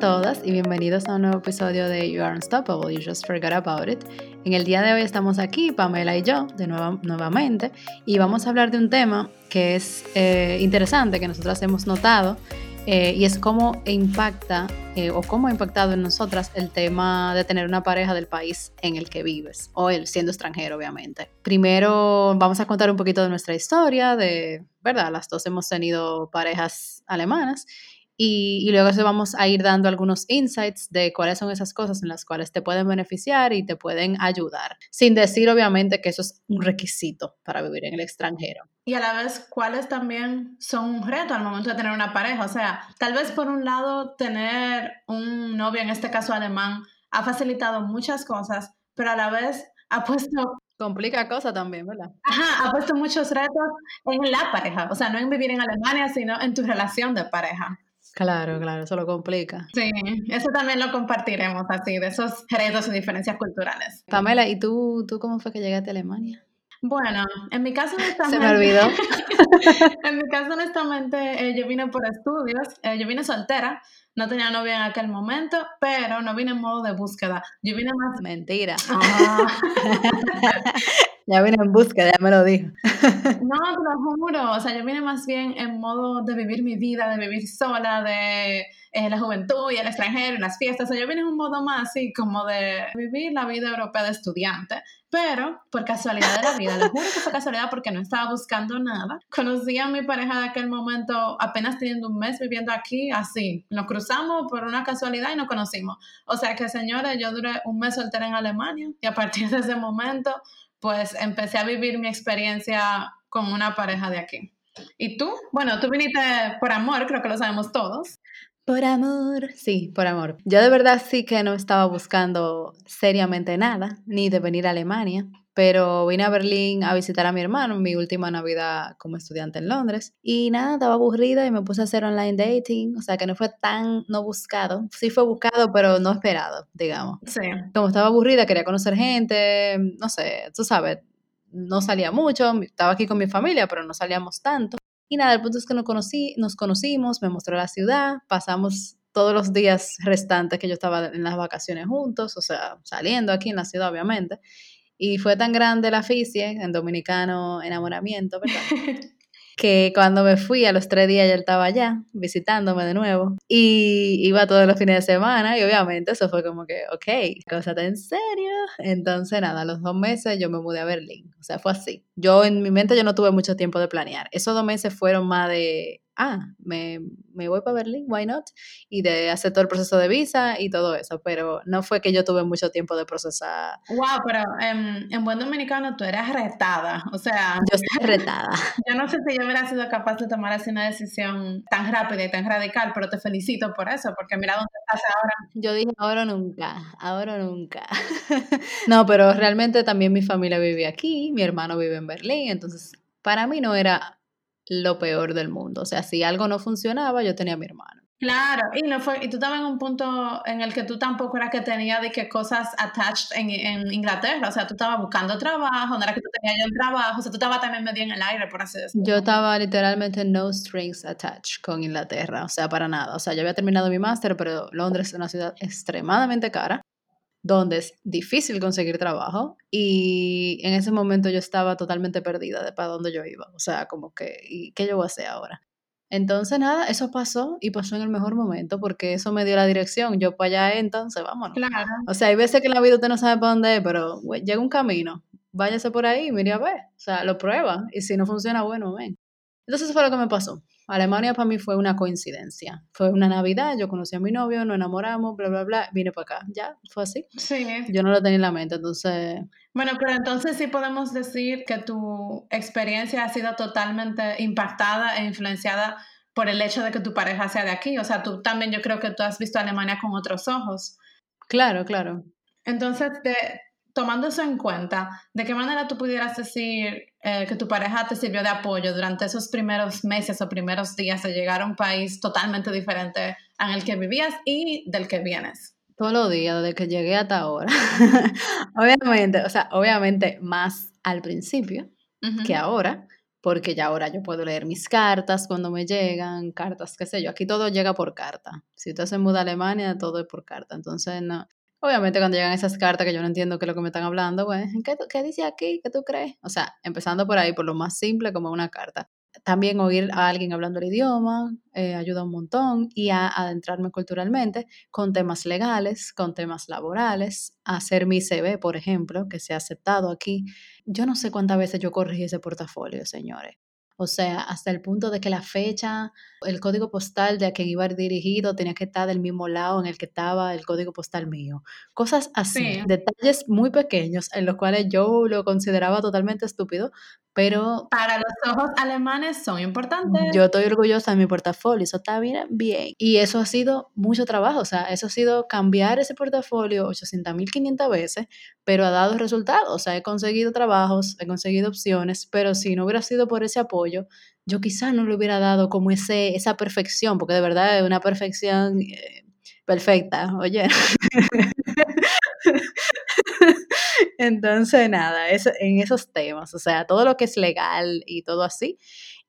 todas y bienvenidos a un nuevo episodio de You Are Unstoppable, You Just Forgot About It. En el día de hoy estamos aquí, Pamela y yo, de nuevo, nuevamente, y vamos a hablar de un tema que es eh, interesante, que nosotras hemos notado, eh, y es cómo impacta eh, o cómo ha impactado en nosotras el tema de tener una pareja del país en el que vives, o el siendo extranjero, obviamente. Primero vamos a contar un poquito de nuestra historia, de, ¿verdad? Las dos hemos tenido parejas alemanas y, luego se vamos a ir dando algunos insights de cuáles son esas cosas en las cuales te pueden beneficiar y te pueden ayudar, sin decir obviamente que eso es un requisito para vivir en el extranjero. Y a la vez, cuáles también son un reto al momento de tener una pareja. O sea, tal vez por un lado tener un novio, en este caso alemán, ha facilitado muchas cosas, pero a la vez ha puesto Complica cosas también, ¿verdad? Ajá, ha puesto muchos retos en la pareja, o sea, no en vivir en Alemania, sino en tu relación de pareja. Claro, claro, eso lo complica. Sí, eso también lo compartiremos así, de esos retos y diferencias culturales. Pamela, ¿y tú, tú cómo fue que llegaste a Alemania? Bueno, en mi caso honestamente... Se me olvidó. en mi caso honestamente eh, yo vine por estudios, eh, yo vine soltera, no tenía novia en aquel momento, pero no vine en modo de búsqueda. Yo vine más... Mentira. Ya vine en búsqueda, ya me lo dijo. no, te lo juro. O sea, yo vine más bien en modo de vivir mi vida, de vivir sola, de eh, la juventud y el extranjero y las fiestas. O sea, yo vine en un modo más así como de vivir la vida europea de estudiante. Pero por casualidad de la vida, les juro que fue casualidad porque no estaba buscando nada. Conocí a mi pareja de aquel momento apenas teniendo un mes viviendo aquí, así. Nos cruzamos por una casualidad y nos conocimos. O sea que, señores, yo duré un mes soltera en Alemania y a partir de ese momento, pues empecé a vivir mi experiencia con una pareja de aquí. ¿Y tú? Bueno, tú viniste por amor, creo que lo sabemos todos. Por amor. Sí, por amor. Yo de verdad sí que no estaba buscando seriamente nada, ni de venir a Alemania, pero vine a Berlín a visitar a mi hermano mi última Navidad como estudiante en Londres. Y nada, estaba aburrida y me puse a hacer online dating, o sea que no fue tan no buscado. Sí fue buscado, pero no esperado, digamos. Sí. Como estaba aburrida, quería conocer gente, no sé, tú sabes, no salía mucho, estaba aquí con mi familia, pero no salíamos tanto. Y nada, el punto es que nos, conocí, nos conocimos, me mostró la ciudad, pasamos todos los días restantes que yo estaba en las vacaciones juntos, o sea, saliendo aquí en la ciudad, obviamente. Y fue tan grande la ficie, en dominicano enamoramiento, ¿verdad? que cuando me fui a los tres días ya estaba allá visitándome de nuevo y iba todos los fines de semana y obviamente eso fue como que, ok, cosa en serio. Entonces nada, a los dos meses yo me mudé a Berlín, o sea, fue así. Yo en mi mente yo no tuve mucho tiempo de planear. Esos dos meses fueron más de ah, me, me, voy para Berlín, why not? Y de hacer todo el proceso de visa y todo eso, pero no fue que yo tuve mucho tiempo de procesar. Wow, pero en, en buen dominicano tú eras retada, o sea... Yo estoy retada. Yo no sé si yo hubiera sido capaz de tomar así una decisión tan rápida y tan radical, pero te felicito por eso, porque mira dónde estás ahora. Yo dije, ahora nunca, ahora nunca. no, pero realmente también mi familia vive aquí, mi hermano vive en Berlín, entonces para mí no era lo peor del mundo. O sea, si algo no funcionaba, yo tenía a mi hermano. Claro, y no fue, y tú estabas en un punto en el que tú tampoco era que tenías de que cosas attached en, en, Inglaterra, o sea, tú estabas buscando trabajo, no era que tú tenías ya un trabajo, o sea, tú estabas también medio en el aire, por así decirlo. Yo estaba literalmente no strings attached con Inglaterra, o sea, para nada. O sea, yo había terminado mi máster, pero Londres es una ciudad extremadamente cara donde es difícil conseguir trabajo y en ese momento yo estaba totalmente perdida de para dónde yo iba, o sea, como que, ¿y qué yo voy a hacer ahora? Entonces, nada, eso pasó y pasó en el mejor momento porque eso me dio la dirección. Yo para allá, entonces, vámonos. Claro. O sea, hay veces que en la vida usted no sabe para dónde es, pero llega un camino, váyase por ahí, mire a ver. O sea, lo prueba y si no funciona, bueno, ven. Entonces, eso fue lo que me pasó. Alemania para mí fue una coincidencia. Fue una Navidad, yo conocí a mi novio, nos enamoramos, bla, bla, bla, vine para acá. Ya, fue así. Sí. Yo no lo tenía en la mente, entonces... Bueno, pero entonces sí podemos decir que tu experiencia ha sido totalmente impactada e influenciada por el hecho de que tu pareja sea de aquí. O sea, tú también yo creo que tú has visto Alemania con otros ojos. Claro, claro. Entonces, te, tomando eso en cuenta, ¿de qué manera tú pudieras decir eh, que tu pareja te sirvió de apoyo durante esos primeros meses o primeros días de llegar a un país totalmente diferente en el que vivías y del que vienes? Todos los días, desde que llegué hasta ahora. obviamente, o sea, obviamente más al principio que ahora, porque ya ahora yo puedo leer mis cartas cuando me llegan, cartas, qué sé yo, aquí todo llega por carta. Si usted se muda a Alemania, todo es por carta. Entonces, no. Obviamente cuando llegan esas cartas que yo no entiendo qué es lo que me están hablando, bueno, ¿qué, ¿qué dice aquí? ¿Qué tú crees? O sea, empezando por ahí, por lo más simple como una carta. También oír a alguien hablando el idioma eh, ayuda un montón y a adentrarme culturalmente con temas legales, con temas laborales, hacer mi CV, por ejemplo, que se ha aceptado aquí. Yo no sé cuántas veces yo corregí ese portafolio, señores. O sea, hasta el punto de que la fecha, el código postal de a quien iba dirigido tenía que estar del mismo lado en el que estaba el código postal mío. Cosas así, detalles muy pequeños en los cuales yo lo consideraba totalmente estúpido, pero... Para los ojos alemanes son importantes. Yo estoy orgullosa de mi portafolio, eso está bien, bien. Y eso ha sido mucho trabajo, o sea, eso ha sido cambiar ese portafolio 800.500 veces, pero ha dado resultados, o sea, he conseguido trabajos, he conseguido opciones, pero si no hubiera sido por ese apoyo, yo quizás no le hubiera dado como ese, esa perfección, porque de verdad es una perfección eh, perfecta, oye. Entonces, nada, en esos temas, o sea, todo lo que es legal y todo así,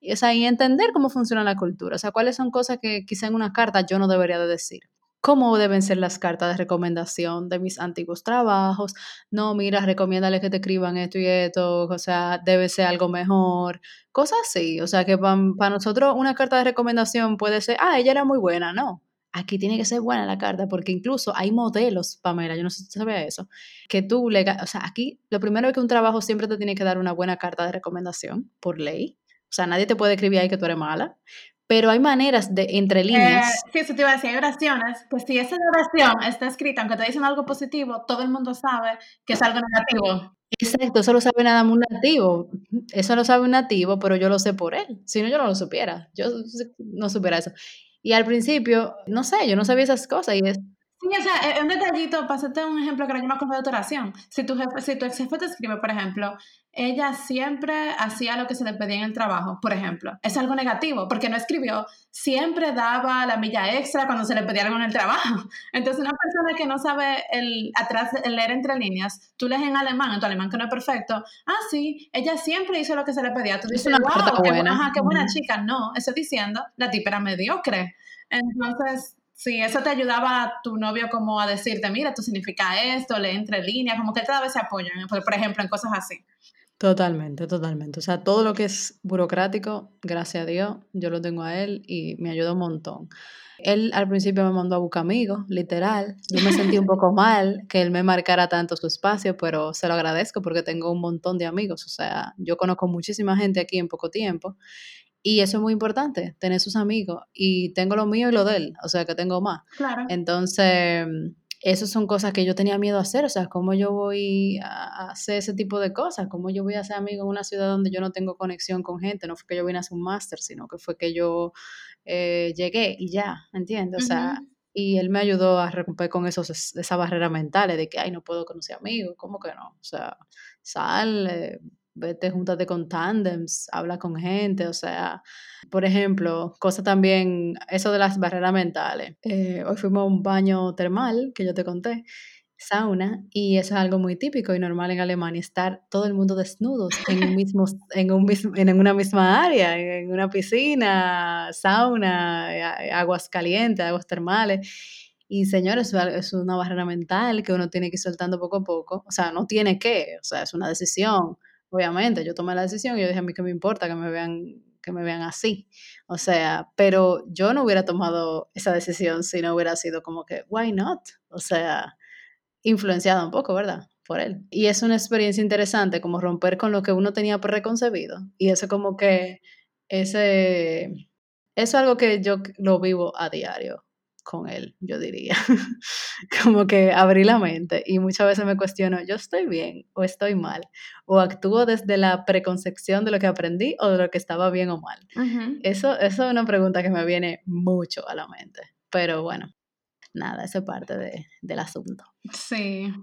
es ahí entender cómo funciona la cultura, o sea, cuáles son cosas que quizá en una carta yo no debería de decir. ¿Cómo deben ser las cartas de recomendación de mis antiguos trabajos? No, mira, recomiéndale que te escriban esto y esto, o sea, debe ser algo mejor, cosas así. O sea, que para nosotros una carta de recomendación puede ser, ah, ella era muy buena, no aquí tiene que ser buena la carta, porque incluso hay modelos, Pamela, yo no sé si sabía eso, que tú le, o sea, aquí lo primero es que un trabajo siempre te tiene que dar una buena carta de recomendación por ley. O sea, nadie te puede escribir ahí que tú eres mala, pero hay maneras de entre líneas. Eh, sí, eso te iba a decir, hay oraciones, pues si esa oración está escrita, aunque te dicen algo positivo, todo el mundo sabe que es algo negativo. Exacto, eso lo sabe nada más un nativo. Eso lo sabe un nativo, pero yo lo sé por él. Si no, yo no lo supiera. Yo no supiera eso. Y al principio, no sé, yo no sabía esas cosas y es... Sí, o sea, un detallito, pásate un ejemplo que era yo me acuerdo de tu oración. Si tu, jefe, si tu ex jefe te escribe, por ejemplo, ella siempre hacía lo que se le pedía en el trabajo, por ejemplo. Es algo negativo, porque no escribió, siempre daba la milla extra cuando se le pedía algo en el trabajo. Entonces, una persona que no sabe el, atrás, el leer entre líneas, tú lees en alemán, en tu alemán que no es perfecto, ah, sí, ella siempre hizo lo que se le pedía. Tú dices, wow, qué buena, ajá, qué buena chica. No, estoy diciendo, la tipa era mediocre. Entonces, sí, eso te ayudaba a tu novio como a decirte, mira, esto significa esto, lee entre líneas, como que cada vez se apoyan, por ejemplo, en cosas así. Totalmente, totalmente. O sea, todo lo que es burocrático, gracias a Dios, yo lo tengo a él y me ayuda un montón. Él al principio me mandó a buscar amigos, literal. Yo me sentí un poco mal que él me marcara tanto su espacio, pero se lo agradezco porque tengo un montón de amigos. O sea, yo conozco muchísima gente aquí en poco tiempo y eso es muy importante, tener sus amigos. Y tengo lo mío y lo de él, o sea que tengo más. Claro. Entonces, esas son cosas que yo tenía miedo a hacer. O sea, ¿cómo yo voy a hacer ese tipo de cosas? ¿Cómo yo voy a ser amigo en una ciudad donde yo no tengo conexión con gente? No fue que yo vine a hacer un máster, sino que fue que yo eh, llegué y ya, ¿entiendes? O sea, y él me ayudó a romper con esos, esa barrera mental de que, ay, no puedo conocer amigos. ¿Cómo que no? O sea, sal, vete, júntate con tandems, habla con gente, o sea, por ejemplo, cosa también, eso de las barreras mentales. Eh, hoy fuimos a un baño termal, que yo te conté, sauna, y eso es algo muy típico y normal en Alemania, estar todo el mundo desnudos en, un mismo, en, un mismo, en una misma área, en una piscina, sauna, aguas calientes, aguas termales. Y señores, es una barrera mental que uno tiene que ir soltando poco a poco. O sea, no tiene que, o sea, es una decisión obviamente, yo tomé la decisión y yo dije, a mí que me importa que me vean que me vean así. O sea, pero yo no hubiera tomado esa decisión si no hubiera sido como que, why not? O sea, influenciada un poco, ¿verdad? Por él. Y es una experiencia interesante, como romper con lo que uno tenía preconcebido. Y eso como que, ese, eso es algo que yo lo vivo a diario con él, yo diría. como que abrí la mente y muchas veces me cuestiono, ¿yo estoy bien o estoy mal? ¿O actúo desde la preconcepción de lo que aprendí o de lo que estaba bien o mal? eso, eso es una pregunta que me viene mucho a la mente. Pero bueno, nada, eso es parte de, del asunto. Sí.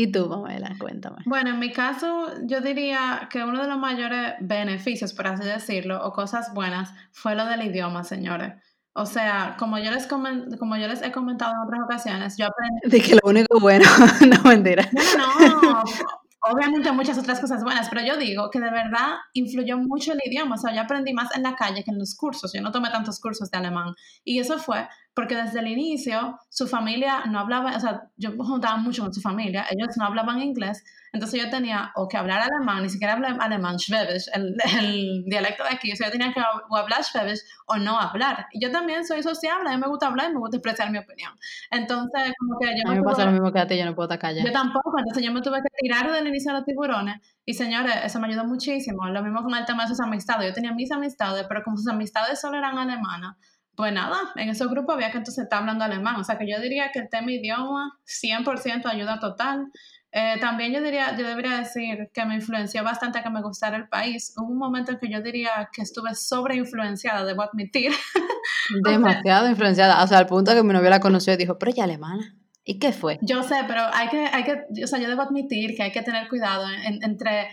¿Y tú, Pamela? Cuéntame. Bueno, en mi caso, yo diría que uno de los mayores beneficios, por así decirlo, o cosas buenas, fue lo del idioma, señores. O sea, como yo les, como yo les he comentado en otras ocasiones, yo aprendí... De que lo único bueno, no mentira. No, no, obviamente muchas otras cosas buenas, pero yo digo que de verdad influyó mucho el idioma. O sea, yo aprendí más en la calle que en los cursos. Yo no tomé tantos cursos de alemán. Y eso fue porque desde el inicio su familia no hablaba, o sea, yo juntaba mucho con su familia, ellos no hablaban inglés, entonces yo tenía o que hablar alemán, ni siquiera hablar alemán, Schwäbisch, el, el, dialecto de aquí, o sea, yo tenía que o hablar Schwäbisch o no hablar. Y yo también soy sociable, a mí me gusta hablar y me gusta expresar mi opinión. Entonces, como que yo... A mí me pasa lo mismo que a ti, yo no puedo estar callada. Yo tampoco, entonces yo me tuve que tirar del inicio de los tiburones y señores, eso me ayudó muchísimo. Lo mismo con el tema de sus amistades. Yo tenía mis amistades, pero como sus amistades solo eran alemanas, pues nada, en ese grupo había que entonces estar hablando alemán. O sea que yo diría que el tema idioma 100% ayuda total. Eh, también yo diría, yo debería decir que me influenció bastante a que me gustara el país. Hubo un momento en que yo diría que estuve sobreinfluenciada, debo admitir. Demasiado influenciada, o sea, al punto que mi novia la conoció y dijo, pero ella alemana. ¿Y qué fue? Yo sé, pero hay que, hay que, o sea, yo debo admitir que hay que tener cuidado entre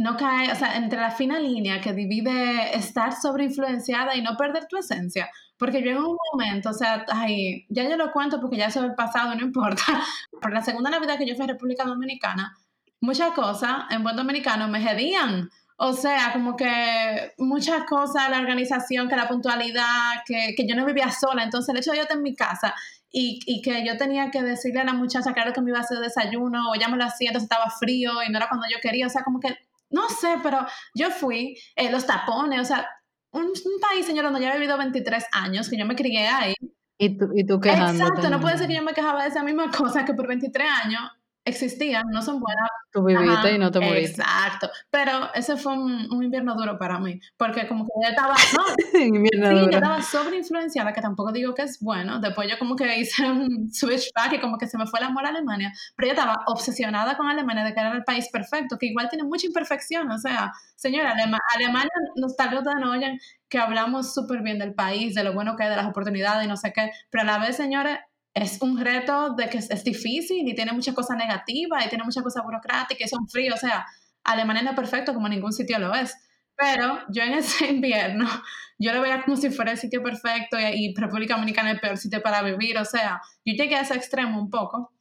no cae, o sea, entre la fina línea que divide estar sobreinfluenciada y no perder tu esencia. Porque en un momento, o sea, ay, ya yo lo cuento porque ya eso es el pasado, no importa. Por la segunda Navidad que yo fui a República Dominicana, muchas cosas en buen dominicano me hedían. O sea, como que muchas cosas, la organización, que la puntualidad, que, que yo no vivía sola. Entonces, el hecho de yo estar en mi casa y, y, que yo tenía que decirle a la muchacha lo que me iba a hacer desayuno, o ya me lo hacía, entonces estaba frío y no era cuando yo quería. O sea, como que no sé, pero yo fui, eh, los tapones, o sea, un, país, señor, donde ya he vivido 23 años, que yo me crié ahí. Y tú, y tú. Exacto, no puede ser que yo me quejaba de esa misma cosa que por 23 años existían, no son buenas. Tú viviste y no te moriste. Exacto. Pero ese fue un, un, invierno duro para mí, porque como que yo estaba, no, invierno sí, yo estaba sobreinfluenciada, que tampoco digo que es bueno. Después yo como que hice un switchback y como que se me fue el amor a Alemania, pero yo estaba obsesionada con Alemania, de que era el país perfecto, que igual tiene mucha imperfección, o sea, señora, Alema Alemania, nos tal vez no oyen que hablamos súper bien del país, de lo bueno que hay, de las oportunidades y no sé qué, pero a la vez, señores, es un reto de que es, difícil y tiene muchas cosas negativas y tiene muchas cosas burocráticas y son fríos. O sea, Alemania no es perfecto como ningún sitio lo es. Pero yo en ese invierno, yo lo veía como si fuera el sitio perfecto y, República Dominicana el peor sitio para vivir. O sea, yo llegué a ese extremo un poco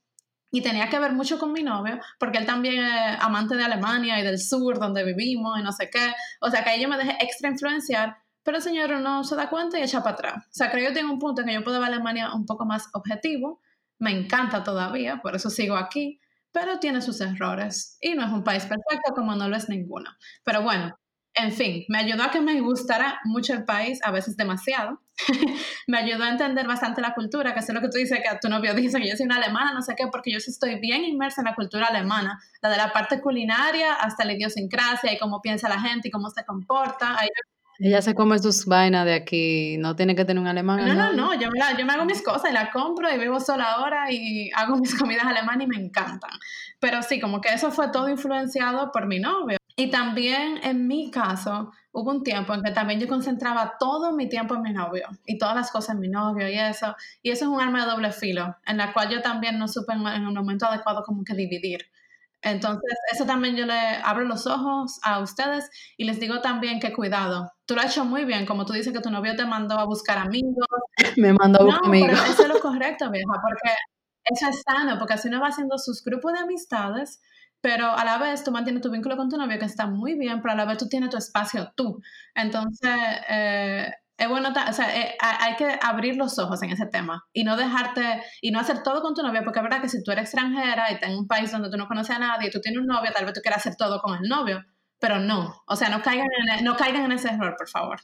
y tenía que ver mucho con mi novio, porque él también es amante de Alemania y del sur, donde vivimos y no sé qué. O sea, que ahí yo me dejé extra influenciar pero el señor no se da cuenta y echa para atrás. O sea, creo que yo tengo un punto en que yo puedo ver Alemania un poco más objetivo. Me encanta todavía, por eso sigo aquí, pero tiene sus errores y no es un país perfecto como no lo es ninguno. Pero bueno, en fin, me ayudó a que me gustara mucho el país, a veces demasiado. me ayudó a entender bastante la cultura, que es lo que tú dices, que tu novio dice que yo soy una alemana, no sé qué, porque yo sí estoy bien inmersa en la cultura alemana, la de la parte culinaria hasta la idiosincrasia y cómo piensa la gente y cómo se comporta. Ahí ella se come sus vainas de aquí, no tiene que tener un alemán. No, no, no, yo me, la, yo me hago mis cosas y la compro y vivo sola ahora y hago mis comidas alemanas y me encantan. Pero sí, como que eso fue todo influenciado por mi novio. Y también en mi caso, hubo un tiempo en que también yo concentraba todo mi tiempo en mi novio y todas las cosas en mi novio y eso. Y eso es un arma de doble filo, en la cual yo también no supe en, en un momento adecuado como que dividir. Entonces, eso también yo le abro los ojos a ustedes y les digo también que cuidado. Tú lo has hecho muy bien, como tú dices que tu novio te mandó a buscar amigos. Me mandó a buscar no, amigos. Eso es lo correcto, vieja, porque eso es sano, porque así uno va haciendo sus grupos de amistades, pero a la vez tú mantienes tu vínculo con tu novio, que está muy bien, pero a la vez tú tienes tu espacio tú. Entonces, eh, es bueno, o sea, eh, hay que abrir los ojos en ese tema y no dejarte, y no hacer todo con tu novia, porque es verdad que si tú eres extranjera y estás en un país donde tú no conoces a nadie y tú tienes un novio, tal vez tú quieras hacer todo con el novio, pero no, o sea, no caigan en, no caigan en ese error, por favor.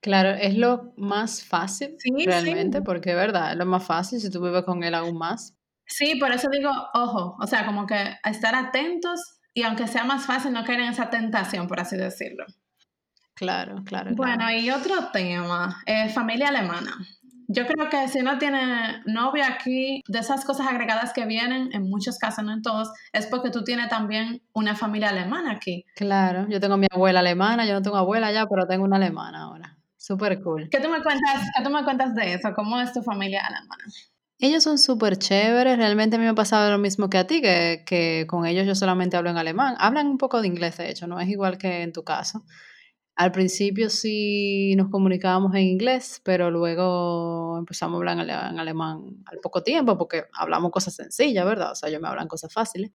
Claro, es lo más fácil Sí, realmente, sí. porque es verdad, es lo más fácil si tú vives con él aún más. Sí, por eso digo, ojo, o sea, como que estar atentos y aunque sea más fácil, no caer en esa tentación, por así decirlo. Claro, claro. Bueno, claro. y otro tema, eh, familia alemana. Yo creo que si uno tiene novia aquí, de esas cosas agregadas que vienen, en muchos casos, no en todos, es porque tú tienes también una familia alemana aquí. Claro, yo tengo mi abuela alemana, yo no tengo abuela ya, pero tengo una alemana ahora. Súper cool. ¿Qué tú, me cuentas, ¿Qué tú me cuentas de eso? ¿Cómo es tu familia alemana? Ellos son súper chéveres, realmente a mí me ha pasado lo mismo que a ti, que, que con ellos yo solamente hablo en alemán. Hablan un poco de inglés, de hecho, no es igual que en tu caso. Al principio sí nos comunicábamos en inglés, pero luego empezamos a hablar en, ale- en alemán al poco tiempo, porque hablamos cosas sencillas, ¿verdad? O sea, ellos me hablan cosas fáciles.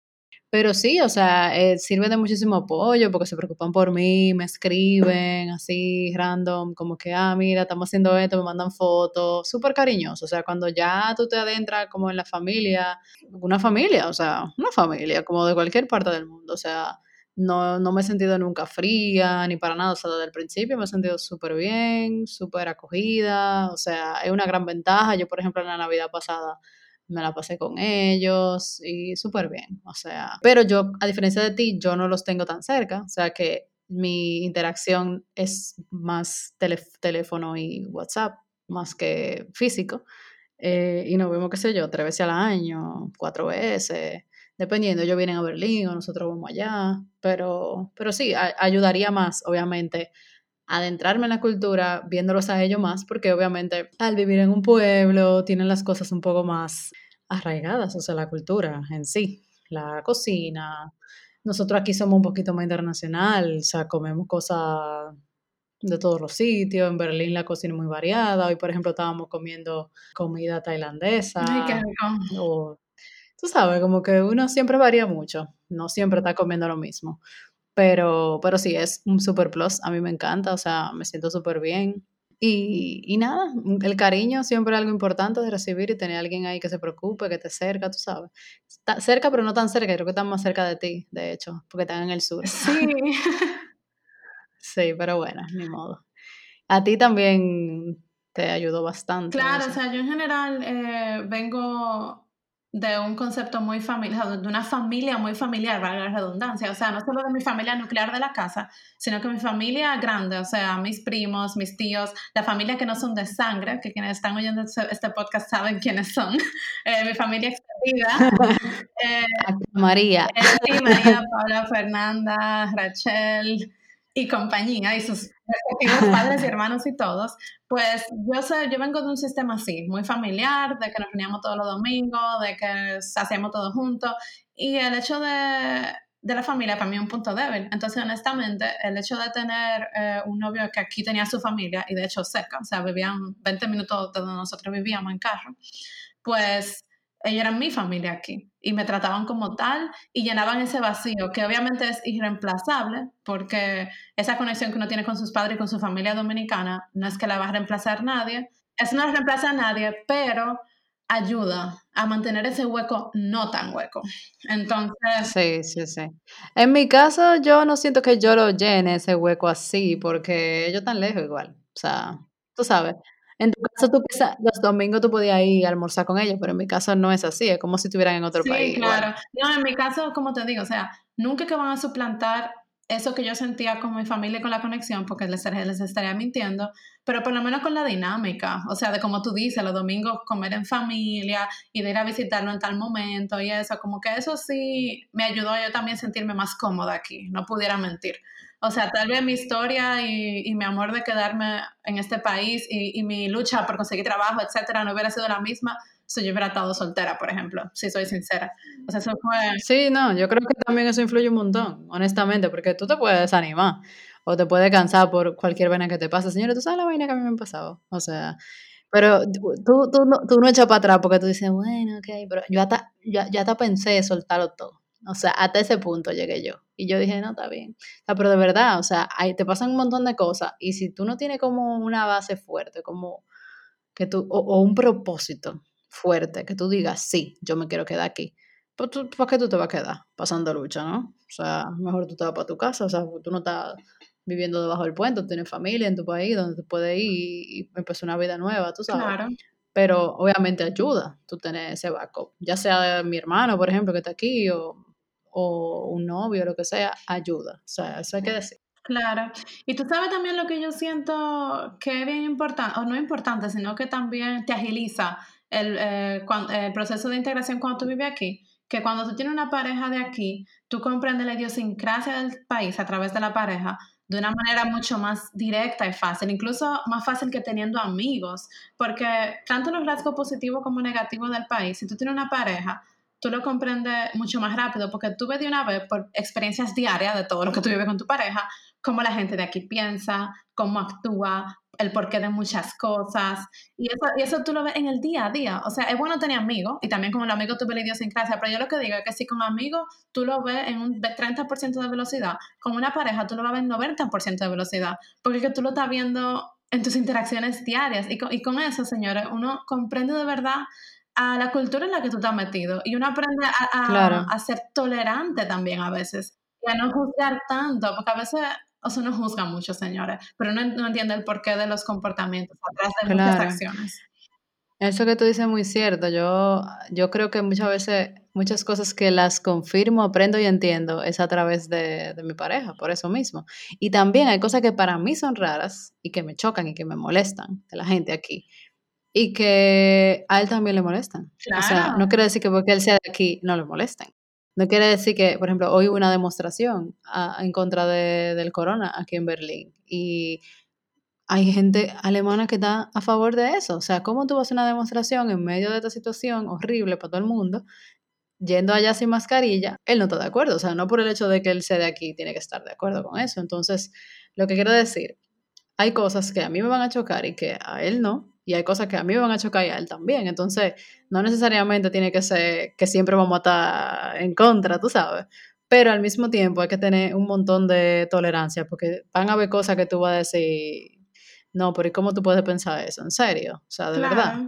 Pero sí, o sea, eh, sirve de muchísimo apoyo porque se preocupan por mí, me escriben así random, como que, ah, mira, estamos haciendo esto, me mandan fotos, súper cariñoso. O sea, cuando ya tú te adentras como en la familia, una familia, o sea, una familia, como de cualquier parte del mundo, o sea, no, no me he sentido nunca fría ni para nada, o sea, desde el principio me he sentido súper bien, súper acogida, o sea, es una gran ventaja. Yo, por ejemplo, en la Navidad pasada me la pasé con ellos y súper bien, o sea, pero yo, a diferencia de ti, yo no los tengo tan cerca, o sea que mi interacción es más teléfono y WhatsApp, más que físico, eh, y nos vemos, qué sé yo, tres veces al año, cuatro veces, dependiendo, ellos vienen a Berlín o nosotros vamos allá, pero, pero sí, ayudaría más, obviamente, adentrarme en la cultura viéndolos a ellos más, porque obviamente al vivir en un pueblo tienen las cosas un poco más arraigadas, o sea, la cultura en sí, la cocina. Nosotros aquí somos un poquito más internacional, o sea, comemos cosas de todos los sitios. En Berlín la cocina es muy variada. Hoy, por ejemplo, estábamos comiendo comida tailandesa. Ay, qué rico. O, tú sabes, como que uno siempre varía mucho. No siempre está comiendo lo mismo. Pero, pero sí, es un super plus. A mí me encanta, o sea, me siento súper bien. Y, y, nada, el cariño siempre es algo importante de recibir y tener a alguien ahí que se preocupe, que te cerca, tú sabes. Está cerca, pero no tan cerca, creo que están más cerca de ti, de hecho, porque están en el sur. Sí. sí, pero bueno, ni modo. A ti también te ayudó bastante. Claro, o sea, yo en general eh, vengo de un concepto muy familiar, de una familia muy familiar, valga la redundancia, o sea, no solo de mi familia nuclear de la casa, sino que mi familia grande, o sea, mis primos, mis tíos, la familia que no son de sangre, que quienes están oyendo este, este podcast saben quiénes son, eh, mi familia extendida. Eh, María. Eh, María, Paula, Fernanda, Rachel, y compañía y sus padres y hermanos y todos, pues yo sé, yo vengo de un sistema así, muy familiar, de que nos reuníamos todos los domingos, de que hacíamos todo juntos y el hecho de, de la familia para mí es un punto débil. Entonces, honestamente, el hecho de tener eh, un novio que aquí tenía su familia y de hecho cerca, o sea, vivían 20 minutos de donde nosotros vivíamos en carro, pues ellos eran mi familia aquí y me trataban como tal y llenaban ese vacío que obviamente es irreemplazable porque esa conexión que uno tiene con sus padres y con su familia dominicana no es que la va a reemplazar nadie, eso no reemplaza a nadie, pero ayuda a mantener ese hueco no tan hueco. Entonces... Sí, sí, sí. En mi caso yo no siento que yo lo llene ese hueco así porque ellos están lejos igual. O sea, tú sabes, en tu caso, tú los domingos tú podías ir a almorzar con ellos, pero en mi caso no es así, es como si estuvieran en otro país. Sí, claro. No, en mi caso, como te digo, o sea, nunca que van a suplantar eso que yo sentía con mi familia y con la conexión, porque les, les estaría mintiendo, pero por lo menos con la dinámica, o sea, de como tú dices, los domingos comer en familia y de ir a visitarlo en tal momento y eso, como que eso sí me ayudó a yo también sentirme más cómoda aquí, no pudiera mentir. O sea, tal vez mi historia y, mi amor de quedarme en este país y, mi lucha por conseguir trabajo, etcétera, no hubiera sido la misma si yo hubiera estado soltera, por ejemplo, si soy sincera. O sea, eso fue... Sí, no, yo creo que también eso influye un montón, honestamente, porque tú te puedes desanimar o te puedes cansar por cualquier vaina que te pase. Señora, tú sabes la vaina que a mí me ha pasado. O sea, pero tú, tú, no, tú no echas para atrás porque tú dices, bueno, ok, pero yo hasta, ya, ya hasta pensé soltarlo todo. O sea, hasta ese punto llegué yo. Y yo dije, no, está bien. pero de verdad, o sea, ahí te pasan un montón de cosas. Y si tú no tienes como una base fuerte, como que tú, o, un propósito fuerte, que tú digas, sí, yo me quiero quedar aquí. Pues tú, ¿Por qué tú te vas a quedar pasando lucha, no? O sea, mejor tú te vas para tu casa, o sea, tú no estás viviendo debajo del puente, tienes familia en tu país donde tú puedes ir y, empezar una vida nueva, tú sabes. Claro. Pero obviamente ayuda tú tener ese backup, ya sea mi hermano, por ejemplo, que está aquí, o o un novio, lo que sea, ayuda. O sea, eso hay que decir. Claro. Y tú sabes también lo que yo siento que es bien importante, o no importante, sino que también te agiliza el, eh, el proceso de integración cuando tú vives aquí. Que cuando tú tienes una pareja de aquí, tú comprendes la idiosincrasia del país a través de la pareja de una manera mucho más directa y fácil, incluso más fácil que teniendo amigos, porque tanto los rasgos positivos como negativos del país, si tú tienes una pareja, tú lo comprendes mucho más rápido porque tú ves de una vez por experiencias diarias de todo lo que tú vives con tu pareja, cómo la gente de aquí piensa, cómo actúa, el porqué de muchas cosas. Y eso, y eso tú lo ves en el día a día. O sea, es bueno tener amigos y también como los amigos tú ves la idiosincrasia, pero yo lo que digo es que si con amigos tú lo ves en un 30% de velocidad, con una pareja tú lo vas a ver en 90% de velocidad, porque es que tú lo estás viendo en tus interacciones diarias. Y con, y con eso, señores, uno comprende de verdad a la cultura en la que tú estás metido y uno aprende a, a ser tolerante también a veces y a no juzgar tanto, porque a veces o sea, no juzga mucho, señores, pero no, no entiende el porqué de los comportamientos atrás de muchas acciones. Eso que tú dices es muy cierto. Yo, yo creo que muchas veces, muchas cosas que las confirmo, aprendo y entiendo es a través de, de, mi pareja, por eso mismo. Y también hay cosas que para mí son raras y que me chocan y que me molestan de la gente aquí. Y que a él también le molestan. O sea, no quiere decir que porque él sea de aquí no le molesten. No quiere decir que, por ejemplo, hoy hubo una demostración en contra de, del corona aquí en Berlín y hay gente alemana que está a favor de eso. O sea, ¿cómo tú vas a una demostración en medio de esta situación horrible para todo el mundo, yendo allá sin mascarilla? Él no está de acuerdo. O sea, no por el hecho de que él sea de aquí tiene que estar de acuerdo con eso. Entonces, lo que quiero decir, hay cosas que a mí me van a chocar y que a él no, y hay cosas que a mí me van a chocar y a él también. Entonces, no necesariamente tiene que ser que siempre vamos a estar en contra, tú sabes. Pero al mismo tiempo hay que tener un montón de tolerancia, porque van a haber cosas que tú vas a decir, no, pero ¿y cómo tú puedes pensar eso? ¿En serio? O sea, de verdad.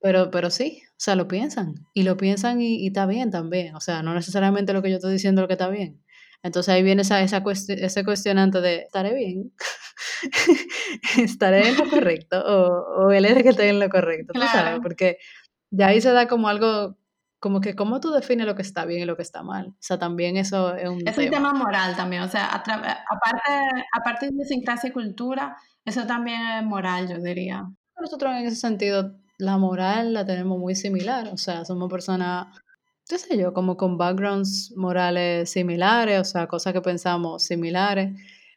Pero, pero sí, o sea, lo piensan. Y lo piensan y, y, está bien también. O sea, no necesariamente lo que yo estoy diciendo es lo que está bien. Entonces ahí viene esa, esa ese cuestionante de, ¿estaré bien? ¿Estaré en lo correcto? ¿O, o él es el que está en lo correcto? ¿Tú sabes? Porque ya ahí se da como algo, como que cómo tú defines lo que está bien y lo que está mal. O sea, también eso es un es tema. un tema moral también. O sea, aparte, aparte de idiosincrasia y cultura, eso también es moral, yo diría. Nosotros en ese sentido, la moral la tenemos muy similar. O sea, somos personas qué sé yo, como con backgrounds morales similares, o sea, cosas que pensamos similares,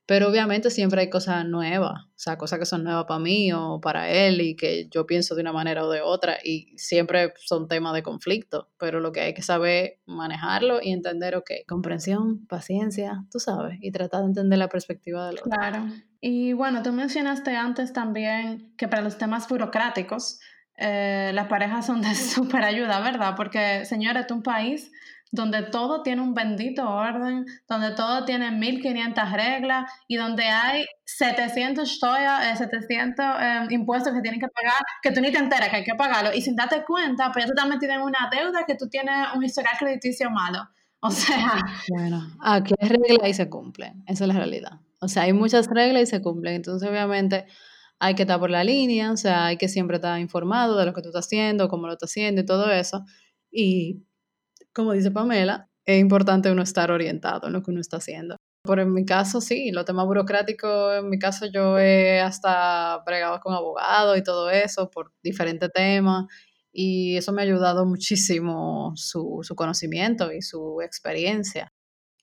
pero obviamente siempre hay cosas nuevas, o sea, cosas que son nuevas para mí o para él y que yo pienso de una manera o de otra y siempre son temas de conflicto, pero lo que hay que saber manejarlo y entender, ok, comprensión, paciencia, tú sabes, y tratar de entender la perspectiva del otro. Claro. Y bueno, tú mencionaste antes también que para los temas burocráticos, eh, las parejas son de súper ayuda, ¿verdad? Porque, señora, es un país donde todo tiene un bendito orden, donde todo tiene 1500 reglas y donde hay 700 steuer, 700 eh, impuestos que tienen que pagar, que tú ni te enteras que hay que pagarlo y sin darte cuenta, pues ya tú estás una deuda que tú tienes un historial crediticio malo. O sea... Bueno, aquí hay reglas y se cumplen, esa es la realidad. O sea, hay muchas reglas y se cumplen, entonces obviamente hay que estar por la línea, o sea, hay que siempre estar informado de lo que tú estás haciendo, cómo lo estás haciendo y todo eso. Y como dice Pamela, es importante uno estar orientado en lo que uno está haciendo. Por en mi caso, sí, los temas burocráticos, en mi caso yo he hasta bregado con abogados y todo eso por diferentes temas y eso me ha ayudado muchísimo su, su conocimiento y su experiencia.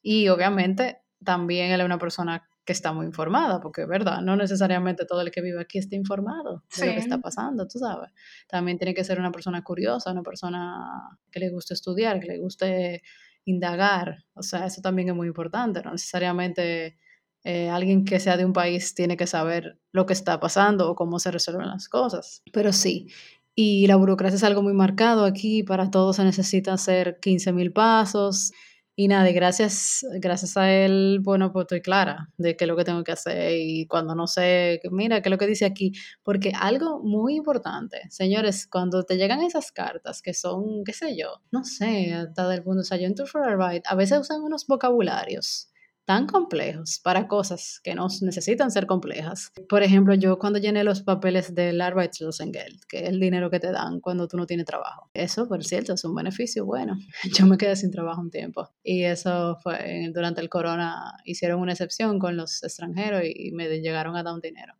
Y obviamente también él es una persona que está muy informada, porque es verdad, no necesariamente todo el que vive aquí está informado de lo que está pasando, tú sabes. También tiene que ser una persona curiosa, una persona que le guste estudiar, que le guste indagar, o sea, eso también es muy importante, no necesariamente eh, alguien que sea de un país tiene que saber lo que está pasando o cómo se resuelven las cosas, pero sí. Y la burocracia es algo muy marcado aquí, para todos se necesita hacer 15.000 pasos, y nada, gracias, gracias a él, bueno, pues estoy clara de qué es lo que tengo que hacer y cuando no sé, mira, qué es lo que dice aquí. Porque algo muy importante, señores, cuando te llegan esas cartas que son, qué sé yo, no sé, hasta del mundo, o sea, yo en for a Ride, a veces usan unos vocabularios tan complejos para cosas que no necesitan ser complejas. Por ejemplo, yo cuando llené los papeles del Arbeitslosengeld, que es el dinero que te dan cuando tú no tienes trabajo. Eso, por cierto, es un beneficio bueno. Yo me quedé sin trabajo un tiempo y eso fue durante el corona, hicieron una excepción con los extranjeros y me llegaron a dar un dinero.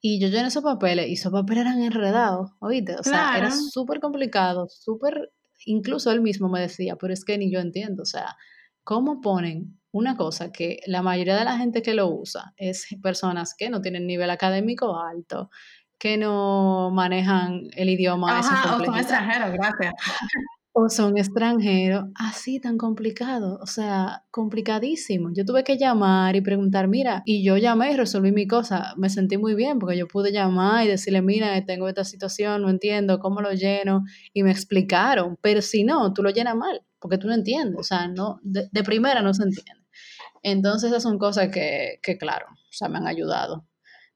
Y yo llené esos papeles y esos papeles eran enredados, ¿oíste? O sea, era súper complicado, súper... Incluso él mismo me decía, pero es que ni yo entiendo, o sea, ¿cómo ponen una cosa que la mayoría de la gente que lo usa es personas que no tienen nivel académico alto, que no manejan el idioma. Ajá, o son extranjeros, gracias. O son extranjeros, así tan complicado, o sea, complicadísimo. Yo tuve que llamar y preguntar, mira, y yo llamé y resolví mi cosa. Me sentí muy bien porque yo pude llamar y decirle, mira, tengo esta situación, no entiendo cómo lo lleno, y me explicaron. Pero si no, tú lo llenas mal, porque tú no entiendes, o sea, no, de, primera no se entiende. Entonces, esas son cosas que, que, claro, o sea, me han ayudado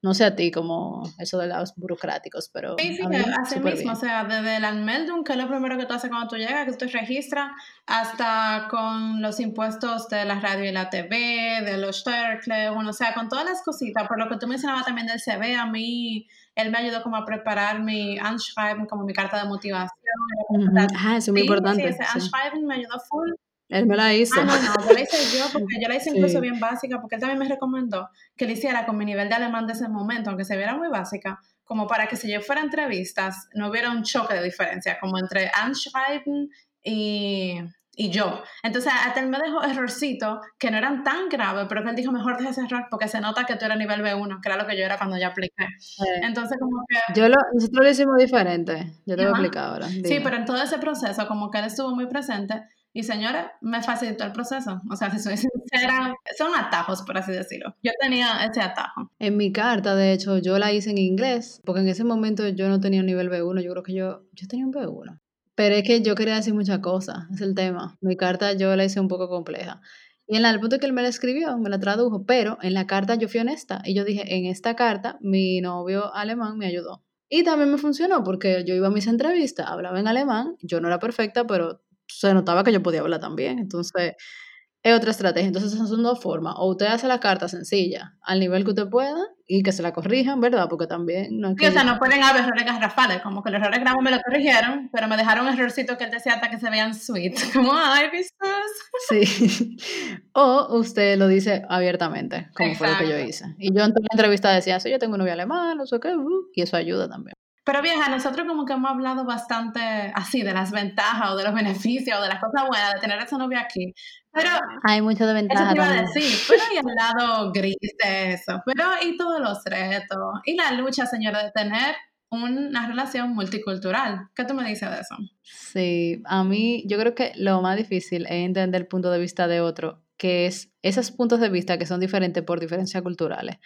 no sé a ti como eso de los burocráticos, pero... Sí, sí, así mismo, o sea, desde el Anmeldung, que es lo primero que tú haces cuando tú llegas, que tú te registras, hasta con los impuestos de la radio y la TV, de los Steuerkle, bueno, o sea, con todas las cositas, por lo que tú mencionabas también del CV, a mí, él me ayudó como a preparar mi Anschreiben, como mi carta de motivación. Ah, eso es muy importante. Sí, ese Anschreiben me ayudó full él me la hizo. Ah, no, no, yo la hice yo porque yo la hice incluso bien básica porque él también me recomendó que la hiciera con mi nivel de alemán de ese momento, aunque se viera muy básica, como para que si yo fuera a entrevistas no hubiera un choque de diferencia, como entre Anschreiben y, y yo. Entonces, hasta él me dejó errorcitos que no eran tan graves, pero que él dijo, mejor deja ese error porque se nota que tú eras nivel B1, que era lo que yo era cuando ya apliqué. Entonces, como que... Yo lo, nosotros lo hicimos diferente, yo te voy a explicar ahora. Sí, pero en todo ese proceso, como que él estuvo muy presente y señora, me facilitó el proceso. O sea, si soy sincera, son atajos, por así decirlo. Yo tenía ese atajo. En mi carta, de hecho, yo la hice en inglés, porque en ese momento yo no tenía un nivel B1, yo creo que yo, yo tenía un B1. Pero es que yo quería decir muchas cosas, es el tema. Mi carta yo la hice un poco compleja. Y en el punto que él me la escribió, me la tradujo, pero en la carta yo fui honesta y yo dije, en esta carta mi novio alemán me ayudó. Y también me funcionó porque yo iba a mis entrevistas, hablaba en alemán, yo no era perfecta, pero se notaba que yo podía hablar también. Entonces, es otra estrategia. Entonces, esas son dos formas. O usted hace la carta sencilla, al nivel que usted pueda, y que se la corrijan, ¿verdad? Porque también no es que... o sea, no pueden haber errores garrafales, como que los errores gramos me lo corrigieron, pero me dejaron un errorcito que él decía hasta que se vean sweet. Como, ay, vistos. Sí. O usted lo dice abiertamente, como fue lo que yo hice. Y yo en toda la entrevista decía, sí, yo tengo un novio alemán, no sé qué, uh", y eso ayuda también. Pero vieja, nosotros como que hemos hablado bastante así de las ventajas o de los beneficios o de las cosas buenas de tener a esa novia aquí. Pero hay mucho de ventaja. Eso te iba a decir, pero y el lado gris de eso, pero y todos los retos y la lucha, señora, de tener una relación multicultural. ¿Qué tú me dices de eso? Sí, a mí yo creo que lo más difícil es entender el punto de vista de otro, que es esos puntos de vista que son diferentes por diferencias culturales.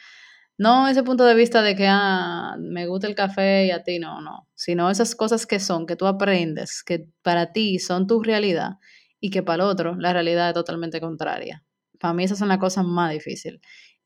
No ese punto de vista de que ah, me gusta el café y a ti no, no, sino esas cosas que son, que tú aprendes, que para ti son tu realidad y que para el otro la realidad es totalmente contraria. Para mí esas son las cosas más difíciles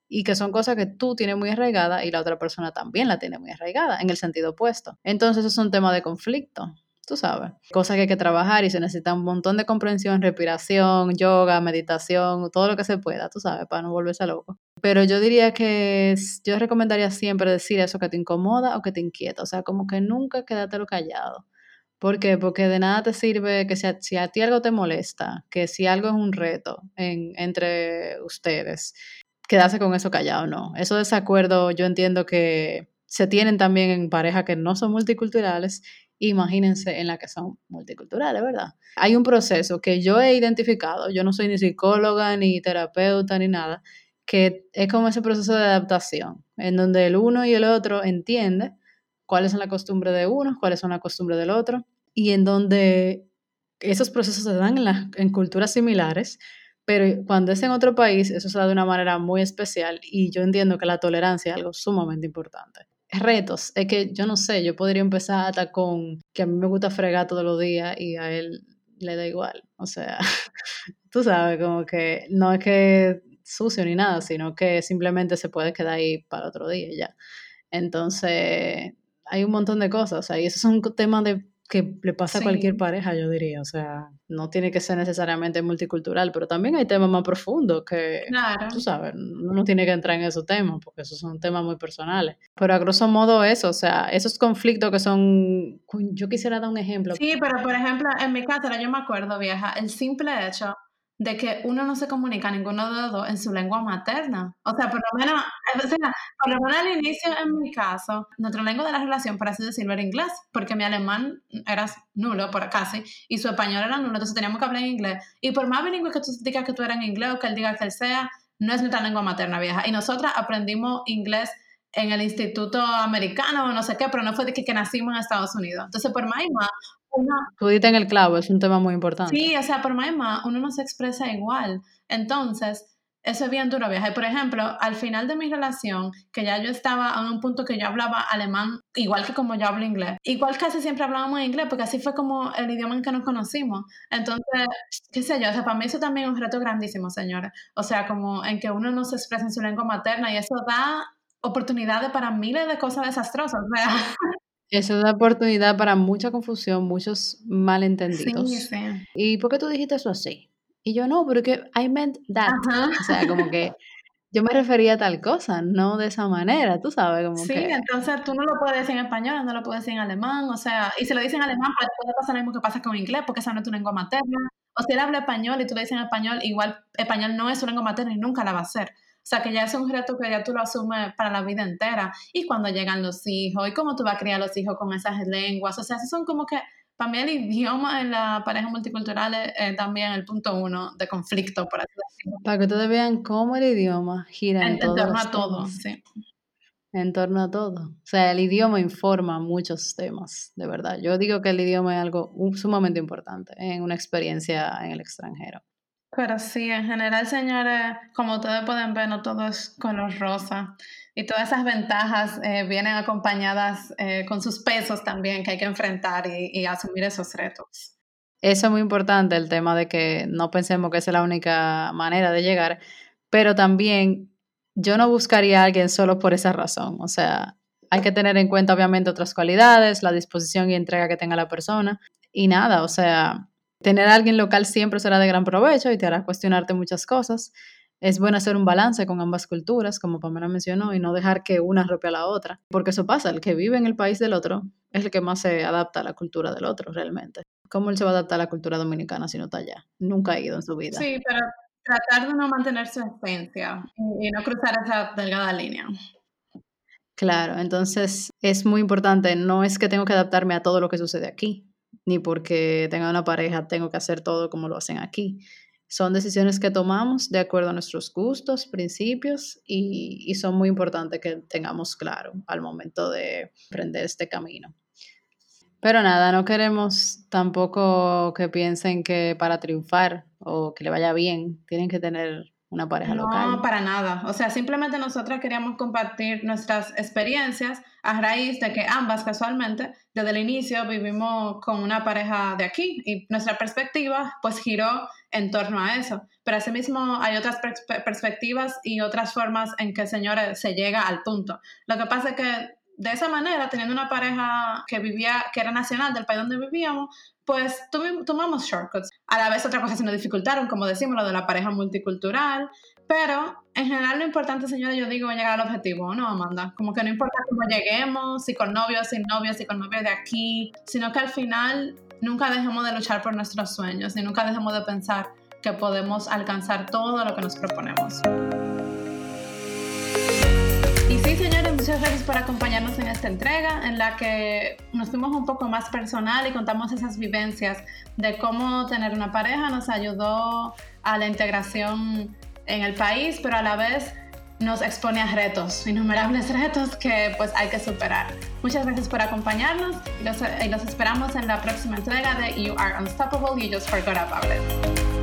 y que son cosas que tú tienes muy arraigada y la otra persona también la tiene muy arraigada en el sentido opuesto. Entonces es un tema de conflicto tú sabes. Cosas que hay que trabajar y se necesita un montón de comprensión, respiración, yoga, meditación, todo lo que se pueda, tú sabes, para no volverse loco. Pero yo diría que yo recomendaría siempre decir eso que te incomoda o que te inquieta, o sea, como que nunca quédatelo callado. ¿Por qué? Porque de nada te sirve que si a, ti algo te molesta, que si algo es un reto entre ustedes, quedarse con eso callado, no. Eso desacuerdo yo entiendo que se tienen también en parejas que no son multiculturales imagínense en la que son multiculturales, ¿verdad? Hay un proceso que yo he identificado, yo no soy ni psicóloga, ni terapeuta, ni nada, que es como ese proceso de adaptación, en donde el uno y el otro entiende cuáles son las costumbres de uno, cuáles son las costumbres del otro, y en donde esos procesos se dan en, en culturas similares, pero cuando es en otro país, eso se da de una manera muy especial y yo entiendo que la tolerancia es algo sumamente importante retos. Es que yo no sé, yo podría empezar hasta con que a mí me gusta fregar todos los días y a él le da igual. O sea, tú sabes, como que no es que sucio ni nada, sino que simplemente se puede quedar ahí para otro día ya. Entonces, hay un montón de cosas. O sea, y eso es un tema de que le pasa a cualquier pareja, yo diría. O sea, no tiene que ser necesariamente multicultural, pero también hay temas más profundos que, tú sabes, uno no tiene que entrar en esos temas, porque esos son temas muy personales. Pero a grosso modo eso, o sea, esos conflictos que son, yo quisiera dar un ejemplo. Sí, pero por ejemplo, en mi casa, yo me acuerdo, vieja, el simple hecho de que uno no se comunica ninguno de los dos en su lengua materna. O sea, por lo menos, o sea, por lo menos al inicio, en mi caso, nuestra lengua de la relación, por así decirlo, era inglés, porque mi alemán era nulo, por casi, y su español era nulo, entonces teníamos que hablar en inglés. Y por más bilingüe que tú digas que tú eras en inglés o que él diga que él sea, no es nuestra lengua materna vieja. Y nosotras aprendimos inglés en el instituto americano o no sé qué, pero no fue de que, que nacimos en Estados Unidos. Entonces, por más y más, Tú diste en el clavo, es un tema muy importante. Sí, o sea, por más uno no se expresa igual. Entonces, eso es bien duro viajar. Por ejemplo, al final de mi relación, que ya yo estaba en un punto que yo hablaba alemán, igual que como yo hablo inglés. Igual casi siempre hablábamos inglés, porque así fue como el idioma en que nos conocimos. Entonces, qué sé yo, o sea, para mí eso también es un reto grandísimo, señores. O sea, como en que uno no se expresa en su lengua materna y eso da oportunidades para miles de cosas desastrosas. Eso da oportunidad para mucha confusión, muchos malentendidos. Sí, sí. ¿Y por qué tú dijiste eso así? Y yo no, porque I meant that. O sea, como que yo me refería a tal cosa, no de esa manera, tú sabes, como sí, entonces tú no lo puedes decir en español, no lo puedes decir en alemán, o sea, y si lo dices en alemán, pues puede pasar lo mismo que pasa con inglés, porque esa no es tu lengua materna. O si él habla español y tú le dices en español, igual español no es su lengua materna y nunca la va a ser. O sea, que ya es un reto que ya tú lo asumes para la vida entera. Y cuando llegan los hijos, y cómo tú vas a criar los hijos con esas lenguas. O sea, esos son como que para mí el idioma en la pareja multicultural es, también el punto uno de conflicto, por así decirlo. Para que ustedes vean cómo el idioma gira en, en, en torno a todo, sí. En torno a todo. O sea, el idioma informa muchos temas, de verdad. Yo digo que el idioma es algo sumamente importante en una experiencia en el extranjero. Pero sí, en general, señores, como ustedes pueden ver, no todo es color rosa. Y todas esas ventajas eh, vienen acompañadas eh, con sus pesos también que hay que enfrentar y, asumir esos retos. Eso es muy importante, el tema de que no pensemos que esa es la única manera de llegar, pero también yo no buscaría a alguien solo por esa razón. O sea, hay que tener en cuenta obviamente otras cualidades, la disposición y entrega que tenga la persona. Y nada, o sea, tener a alguien local siempre será de gran provecho y te hará cuestionarte muchas cosas es bueno hacer un balance con ambas culturas, como Pamela mencionó, y no dejar que una rompa a la otra, porque eso pasa, el que vive en el país del otro es el que más se adapta a la cultura del otro realmente. ¿Cómo él se va a adaptar a la cultura dominicana si no está allá? Nunca ha ido en su vida. Sí, pero tratar de no mantener su esencia y no cruzar esa delgada línea. Claro, entonces es muy importante, no es que tengo que adaptarme a todo lo que sucede aquí, ni porque tenga una pareja tengo que hacer todo como lo hacen aquí son decisiones que tomamos de acuerdo a nuestros gustos, principios y, son muy importantes que tengamos claro al momento de emprender este camino. Pero nada, no queremos tampoco que piensen que para triunfar o que le vaya bien tienen que tener una pareja local. No, para nada. O sea, simplemente nosotras queríamos compartir nuestras experiencias a raíz de que ambas casualmente desde el inicio vivimos con una pareja de aquí y nuestra perspectiva pues giró en torno a eso. Pero asimismo hay otras perspectivas y otras formas en que, señores, se llega al punto. Lo que pasa es que de esa manera, teniendo una pareja que vivía, que era nacional del país donde vivíamos, pues tomamos shortcuts. A la vez otra cosa se nos dificultaron, como decimos, lo de la pareja multicultural, pero en general lo importante, señora, yo digo, es llegar al objetivo, ¿no, Amanda? Como que no importa cómo lleguemos, si con novios, sin novios, si con novios de aquí, sino que al final nunca dejemos de luchar por nuestros sueños y nunca dejemos de pensar que podemos alcanzar todo lo que nos proponemos. Muchas gracias por acompañarnos en esta entrega en la que nos fuimos un poco más personal y contamos esas vivencias de cómo tener una pareja nos ayudó a la integración en el país, pero a la vez nos expone a retos, innumerables retos que pues hay que superar. Muchas gracias por acompañarnos y los, y los esperamos en la próxima entrega de You Are Unstoppable, You Just Forgot About It.